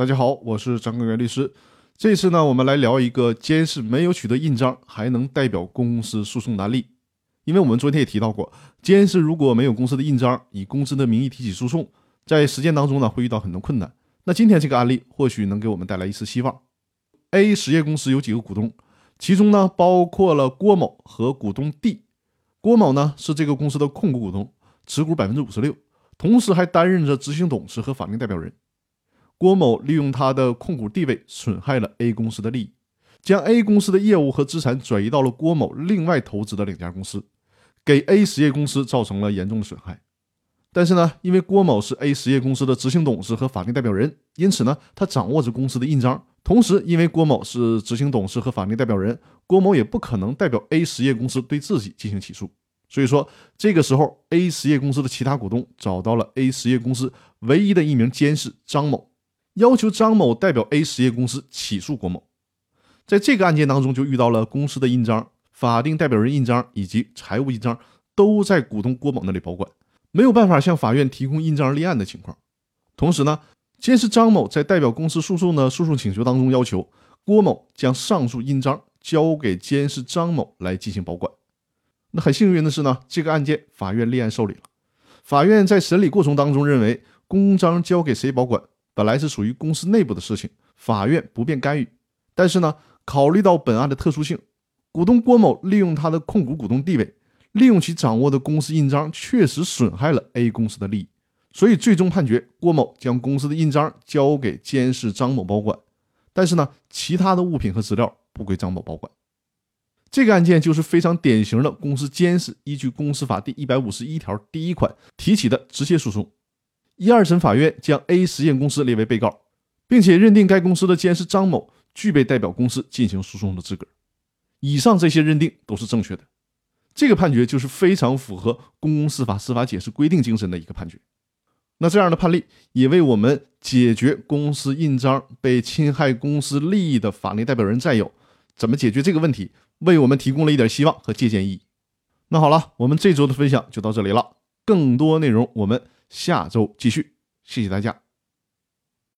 大家好，我是张根源律师。这次呢，我们来聊一个监事没有取得印章还能代表公司诉讼的案例。因为我们昨天也提到过，监事如果没有公司的印章，以公司的名义提起诉讼，在实践当中呢会遇到很多困难。那今天这个案例或许能给我们带来一丝希望。A 实业公司有几个股东，其中呢包括了郭某和股东 D。郭某呢是这个公司的控股股东，持股百分之五十六，同时还担任着执行董事和法定代表人。郭某利用他的控股地位，损害了 A 公司的利益，将 A 公司的业务和资产转移到了郭某另外投资的两家公司，给 A 实业公司造成了严重的损害。但是呢，因为郭某是 A 实业公司的执行董事和法定代表人，因此呢，他掌握着公司的印章。同时，因为郭某是执行董事和法定代表人，郭某也不可能代表 A 实业公司对自己进行起诉。所以说，这个时候 A 实业公司的其他股东找到了 A 实业公司唯一的一名监事张某。要求张某代表 A 实业公司起诉郭某，在这个案件当中，就遇到了公司的印章、法定代表人印章以及财务印章都在股东郭某那里保管，没有办法向法院提供印章立案的情况。同时呢，监事张某在代表公司诉讼的诉讼请求当中要求郭某将上述印章交给监事张某来进行保管。那很幸运的是呢，这个案件法院立案受理了。法院在审理过程当中认为，公章交给谁保管？本来是属于公司内部的事情，法院不便干预。但是呢，考虑到本案的特殊性，股东郭某利用他的控股股东地位，利用其掌握的公司印章，确实损害了 A 公司的利益，所以最终判决郭某将公司的印章交给监事张某保管。但是呢，其他的物品和资料不归张某保管。这个案件就是非常典型的公司监事依据公司法第一百五十一条第一款提起的直接诉讼。一二审法院将 A 实验公司列为被告，并且认定该公司的监事张某具备代表公司进行诉讼的资格。以上这些认定都是正确的，这个判决就是非常符合公共司法司法解释规定精神的一个判决。那这样的判例也为我们解决公司印章被侵害公司利益的法定代表人占有怎么解决这个问题，为我们提供了一点希望和借鉴意义。那好了，我们这周的分享就到这里了，更多内容我们。下周继续，谢谢大家。